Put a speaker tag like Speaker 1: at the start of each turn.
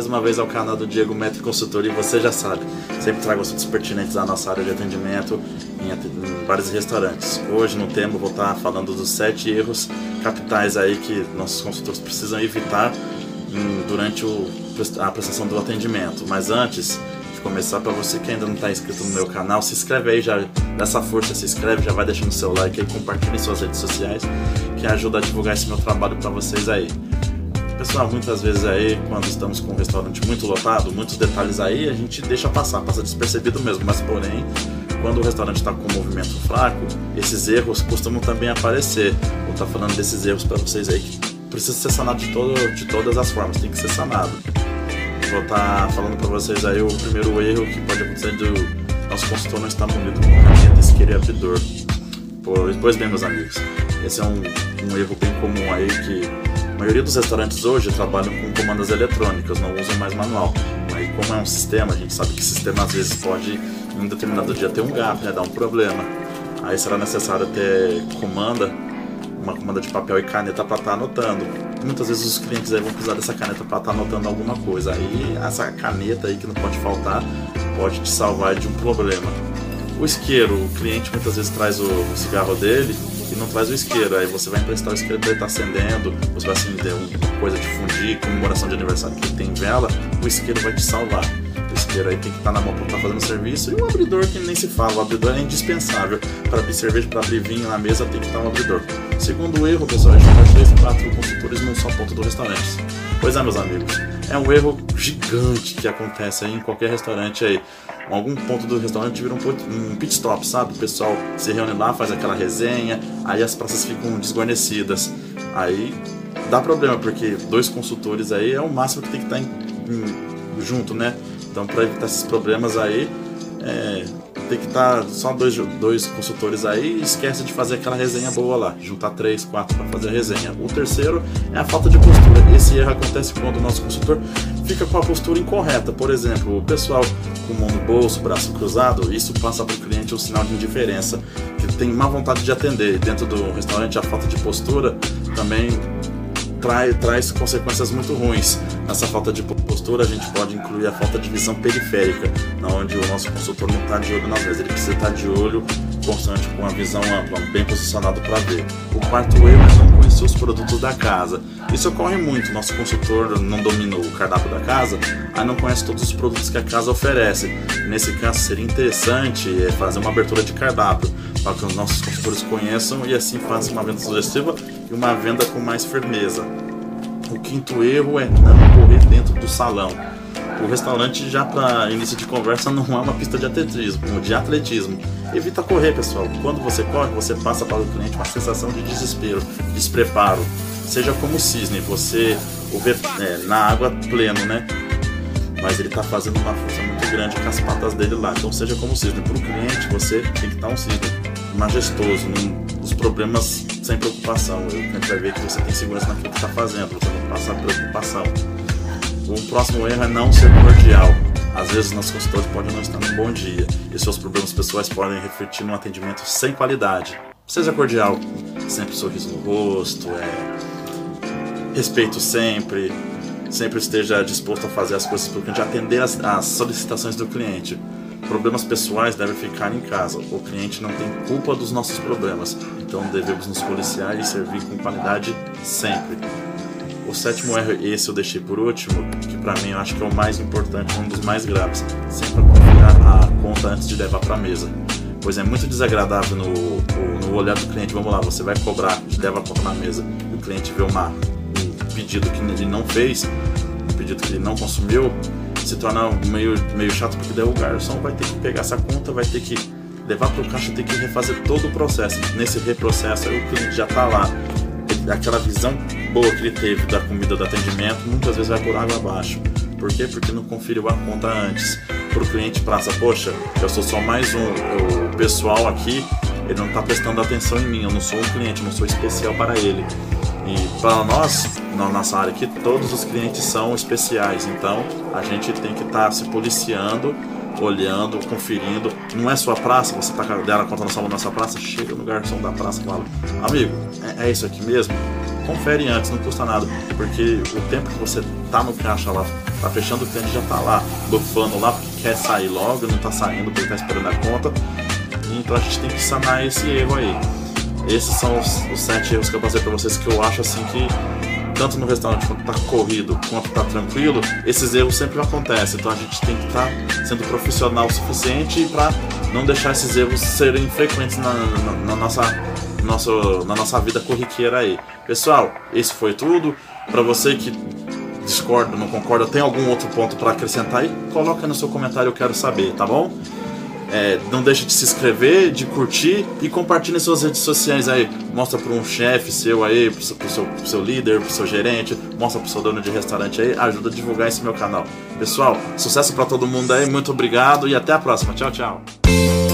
Speaker 1: mais uma vez ao canal do Diego Metro Consultoria e você já sabe, sempre trago assuntos pertinentes à nossa área de atendimento em, vários restaurantes. Hoje no tema vou estar falando dos sete erros capitais aí que nossos consultores precisam evitar em, durante o, a prestação do atendimento. Mas antes de começar, para você que ainda não está inscrito no meu canal, se inscreve aí, já dessa força, se inscreve, já vai deixando seu like aí, compartilhe em suas redes sociais, que ajuda a divulgar esse meu trabalho para vocês aí. Pessoal, muitas vezes aí, quando estamos com um restaurante muito lotado, muitos detalhes aí a gente deixa passar, passa despercebido mesmo, mas porém, quando o restaurante está com um movimento fraco, esses erros costumam também aparecer. Vou estar tá falando desses erros para vocês aí que precisa ser sanado de, todo, de todas as formas, tem que ser sanado. Vou estar tá falando para vocês aí o primeiro erro que pode acontecer do nosso consultor não estar munido com caneta, isqueiro e abridor. Pois, bem, meus amigos, esse é um, um erro bem comum aí que maioria dos restaurantes hoje trabalham com comandas eletrônicas, não usam mais manual. Aí, como é um sistema, a gente sabe que o sistema às vezes pode, em um determinado dia, ter um gap, né, dar um problema. Aí será necessário ter comanda, uma comanda de papel e caneta para estar tá anotando. Muitas vezes os clientes vão precisar dessa caneta para estar tá anotando alguma coisa. Aí essa caneta aí que não pode faltar pode te salvar de um problema. O isqueiro, o cliente muitas vezes traz o cigarro dele e não traz o isqueiro. Aí você vai emprestar o isqueiro para ele estar tá acendendo, você vai acender uma coisa de fundir, comemoração de aniversário que tem vela, o isqueiro vai te salvar. O isqueiro aí tem que estar tá na mão para estar tá fazendo serviço e o abridor que nem se fala, o abridor é indispensável. Para abrir cerveja, para abrir vinho na mesa tem que estar um abridor. Segundo erro, pessoal, é jogar três, quatro consultores num só ponto do restaurante. Pois é, meus amigos, é um erro gigante que acontece aí em qualquer restaurante aí algum ponto do restaurante vira um, pit stop, sabe? O pessoal se reúne lá, faz aquela resenha, aí as praças ficam desguarnecidas. Aí dá problema, porque dois consultores aí é o máximo que tem que estar em, em, junto, né? Então, para evitar esses problemas aí, é, tem que estar só dois, dois consultores aí e esquece de fazer aquela resenha boa lá, juntar três, quatro para fazer a resenha. O terceiro é a falta de postura. Esse erro acontece quando o nosso consultor fica com a postura incorreta. Por exemplo, o pessoal com mão no bolso, braço cruzado, isso passa para o cliente um sinal de indiferença, que tem má vontade de atender. Dentro do restaurante, a falta de postura também trai, traz consequências muito ruins. Nessa falta de postura, a gente pode incluir a falta de visão periférica, onde o nosso consultor não está de olho nas vezes, ele precisa estar de olho constante com a visão ampla, bem posicionado para ver. O quarto erro é não conhecer os produtos da casa. Isso ocorre muito, nosso consultor não domina o cardápio da casa, aí não conhece todos os produtos que a casa oferece. Nesse caso, seria interessante é, fazer uma abertura de cardápio para que os nossos consultores conheçam e assim façam uma venda sugestiva e uma venda com mais firmeza. O quinto erro é não correr dentro do salão. O restaurante já para início de conversa não é uma pista de atletismo, de atletismo. Evita correr, pessoal. Quando você corre, você passa para o cliente uma sensação de desespero, despreparo. Seja como o cisne, você o vê é, na água pleno, né? Mas ele está fazendo uma força muito grande com as patas dele lá. Então seja como o cisne. Para o cliente, você tem que estar um cisne majestoso, os problemas sem preocupação. O cliente vai ver que você tem segurança naquilo que está fazendo, você não passa preocupação. O próximo erro é não ser cordial. Às vezes nossos consultores podem não estar num bom dia e seus problemas pessoais podem refletir num atendimento sem qualidade. Seja cordial, sempre sorriso no rosto, é... respeito sempre, sempre esteja disposto a fazer as coisas para o cliente, atender as, as solicitações do cliente. Problemas pessoais devem ficar em casa. O cliente não tem culpa dos nossos problemas, então devemos nos policiar e servir com qualidade sempre. O sétimo erro, esse eu deixei por último, que para mim eu acho que é o mais importante, um dos mais graves. Sempre confiar a conta antes de levar para mesa. Pois é muito desagradável no, no olhar do cliente. Vamos lá, você vai cobrar, leva a conta na mesa, e o cliente vê uma, um pedido que ele não fez, um pedido que ele não consumiu, se torna meio, meio chato porque daí o garçom vai ter que pegar essa conta, vai ter que levar para o caixa, ter que refazer todo o processo. Nesse reprocesso, aí o cliente já está lá aquela visão boa que ele teve da comida do atendimento, muitas vezes vai por água abaixo. Por quê? Porque não conferiu a conta antes. Para o cliente passa, poxa, eu sou só mais um, o pessoal aqui, ele não está prestando atenção em mim, eu não sou um cliente, não sou especial para ele. E para nós, na nossa área aqui, todos os clientes são especiais, então a gente tem que estar tá se policiando olhando, conferindo. Não é sua praça, você tá dela conta na sua mão nessa praça, chega no garçom da praça e fala, amigo, é, é isso aqui mesmo? confere antes, não custa nada, porque o tempo que você tá no caixa lá, tá fechando o cliente já tá lá, bufando lá, porque quer sair logo, não tá saindo porque tá esperando a conta. Então a gente tem que sanar esse erro aí. Esses são os, os sete erros que eu passei para vocês que eu acho assim que tanto no restaurante quanto tá corrido, quanto tá tranquilo, esses erros sempre acontecem. Então a gente tem que estar tá sendo profissional o suficiente para não deixar esses erros serem frequentes na, na, na nossa nosso, na nossa vida corriqueira aí. Pessoal, isso foi tudo. Para você que discorda, não concorda, tem algum outro ponto para acrescentar aí? Coloca no seu comentário, eu quero saber, tá bom? É, não deixe de se inscrever, de curtir e compartilhe em suas redes sociais aí. Mostra para um chefe seu aí, seu, pro seu, pro seu líder, pro seu gerente, mostra pro seu dono de restaurante aí, ajuda a divulgar esse meu canal. Pessoal, sucesso para todo mundo aí, muito obrigado e até a próxima. Tchau, tchau.